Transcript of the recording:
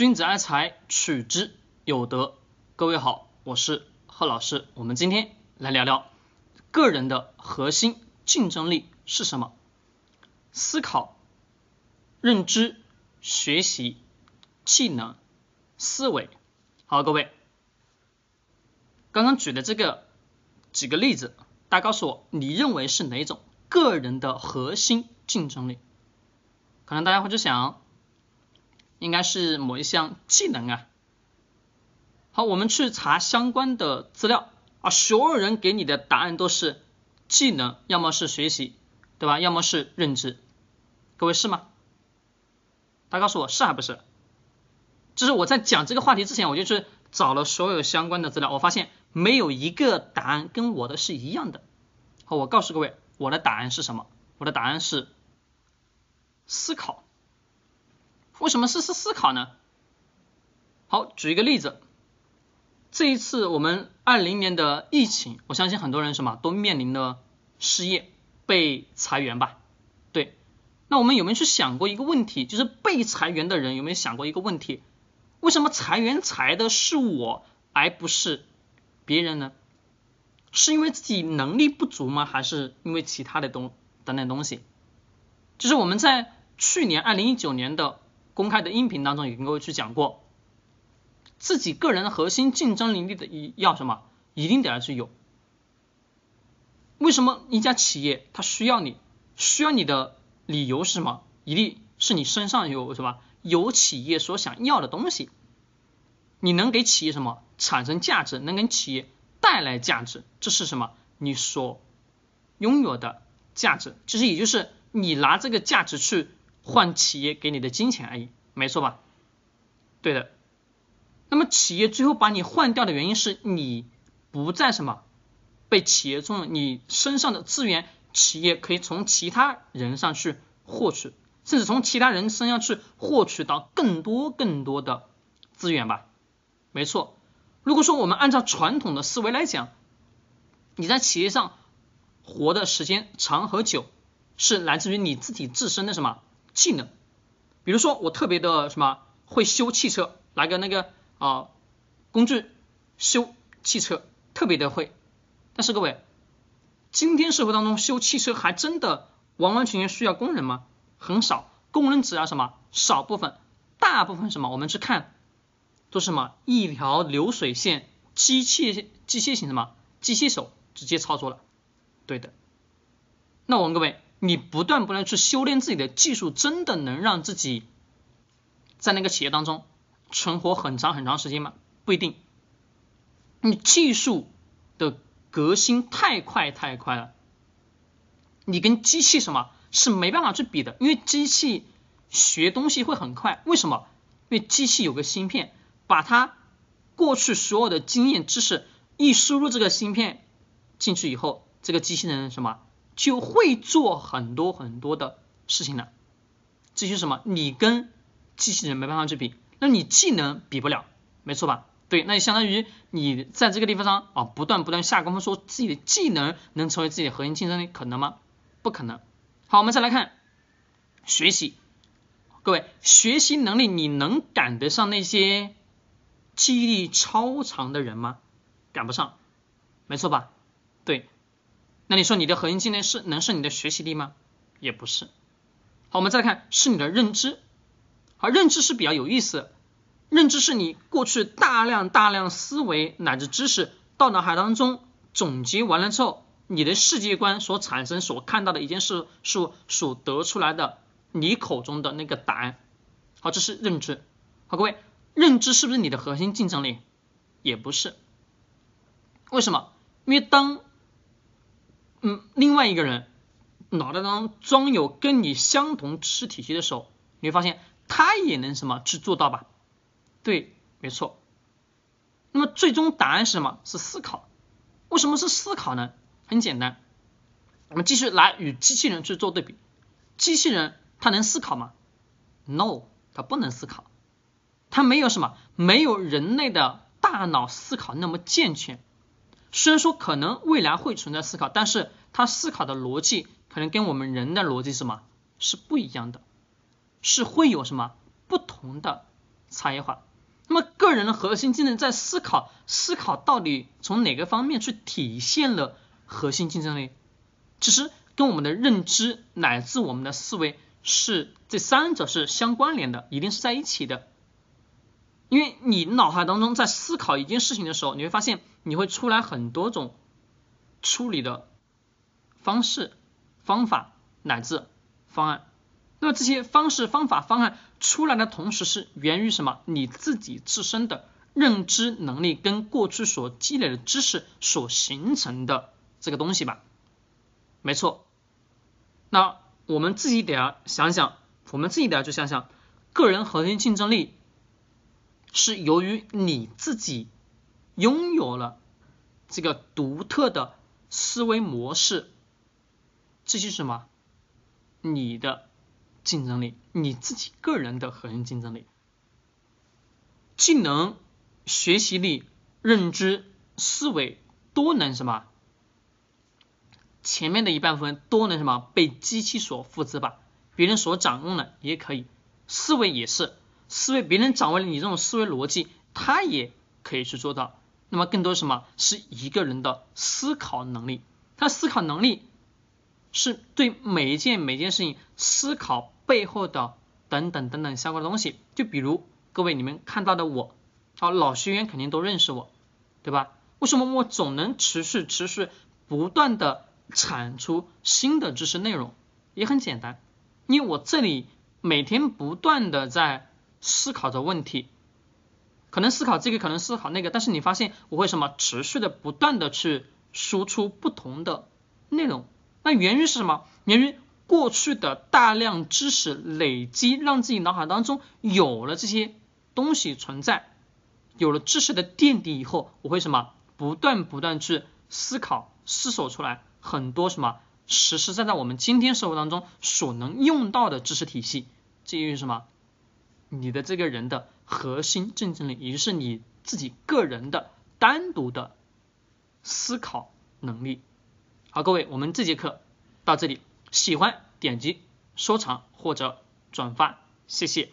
君子爱财，取之有德。各位好，我是贺老师。我们今天来聊聊个人的核心竞争力是什么？思考、认知、学习、技能、思维。好，各位，刚刚举的这个几个例子，大家告诉我，你认为是哪种个人的核心竞争力？可能大家会去想。应该是某一项技能啊。好，我们去查相关的资料啊，所有人给你的答案都是技能，要么是学习，对吧？要么是认知。各位是吗？大家告诉我是还不是？就是我在讲这个话题之前，我就去找了所有相关的资料，我发现没有一个答案跟我的是一样的。好，我告诉各位，我的答案是什么？我的答案是思考。为什么是思思考呢？好，举一个例子，这一次我们二零年的疫情，我相信很多人什么都面临了失业、被裁员吧？对，那我们有没有去想过一个问题？就是被裁员的人有没有想过一个问题？为什么裁员裁的是我，而不是别人呢？是因为自己能力不足吗？还是因为其他的东等等东西？就是我们在去年二零一九年的。公开的音频当中也跟各位去讲过，自己个人的核心竞争能力的要什么，一定得要去有。为什么一家企业它需要你，需要你的理由是什么？一定是你身上有什么，有企业所想要的东西，你能给企业什么产生价值，能给企业带来价值，这是什么？你所拥有的价值，其实也就是你拿这个价值去。换企业给你的金钱而已，没错吧？对的。那么企业最后把你换掉的原因是你不在什么被企业重用，你身上的资源企业可以从其他人上去获取，甚至从其他人身上去获取到更多更多的资源吧？没错。如果说我们按照传统的思维来讲，你在企业上活的时间长和久，是来自于你自己自身的什么？技能，比如说我特别的什么会修汽车，来个那个啊工具修汽车特别的会，但是各位，今天社会当中修汽车还真的完完全全需要工人吗？很少，工人只要什么？少部分，大部分什么？我们去看都是什么？一条流水线，机械机械型什么？机械手直接操作了，对的，那我们各位。你不断不断去修炼自己的技术，真的能让自己在那个企业当中存活很长很长时间吗？不一定。你技术的革新太快太快了，你跟机器什么是没办法去比的，因为机器学东西会很快。为什么？因为机器有个芯片，把它过去所有的经验知识一输入这个芯片进去以后，这个机器人什么？就会做很多很多的事情了，这就是什么？你跟机器人没办法去比，那你技能比不了，没错吧？对，那就相当于你在这个地方上啊，不断不断下功夫，说自己的技能能成为自己的核心竞争力，可能吗？不可能。好，我们再来看学习，各位，学习能力你能赶得上那些记忆力超长的人吗？赶不上，没错吧？对。那你说你的核心技能是能是你的学习力吗？也不是。好，我们再来看是你的认知。好，认知是比较有意思。认知是你过去大量大量思维乃至知识到脑海当中总结完了之后，你的世界观所产生所看到的一件事所所得出来的你口中的那个答案。好，这是认知。好，各位，认知是不是你的核心竞争力？也不是。为什么？因为当嗯，另外一个人脑袋当中装有跟你相同知识体系的时候，你会发现他也能什么去做到吧？对，没错。那么最终答案是什么？是思考。为什么是思考呢？很简单，我们继续来与机器人去做对比。机器人它能思考吗？No，它不能思考。它没有什么，没有人类的大脑思考那么健全。虽然说可能未来会存在思考，但是他思考的逻辑可能跟我们人的逻辑什么是不一样的，是会有什么不同的差异化。那么个人的核心竞争在思考，思考到底从哪个方面去体现了核心竞争力？其实跟我们的认知乃至我们的思维是这三者是相关联的，一定是在一起的。因为你脑海当中在思考一件事情的时候，你会发现你会出来很多种处理的方式、方法乃至方案。那么这些方式、方法、方案出来的同时，是源于什么？你自己自身的认知能力跟过去所积累的知识所形成的这个东西吧？没错。那我们自己得要想想，我们自己得要去想想，个人核心竞争力是由于你自己拥有了这个独特的思维模式，这是什么？你的。竞争力，你自己个人的核心竞争力，技能、学习力、认知、思维都能什么？前面的一半部分都能什么被机器所复制吧？别人所掌握的也可以，思维也是，思维别人掌握了你这种思维逻辑，他也可以去做到。那么更多什么是一个人的思考能力？他思考能力是对每一件每件事情思考。背后的等等等等相关的东西，就比如各位你们看到的我，好老学员肯定都认识我，对吧？为什么我总能持续持续不断的产出新的知识内容？也很简单，因为我这里每天不断的在思考着问题，可能思考这个，可能思考那个，但是你发现我会什么持续的不断的去输出不同的内容，那源于是什么？源于。过去的大量知识累积，让自己脑海当中有了这些东西存在，有了知识的垫底以后，我会什么？不断不断去思考、思索出来很多什么实实在在我们今天生活当中所能用到的知识体系。这就是什么？你的这个人的核心竞争力，也就是你自己个人的单独的思考能力。好，各位，我们这节课到这里。喜欢点击收藏或者转发，谢谢。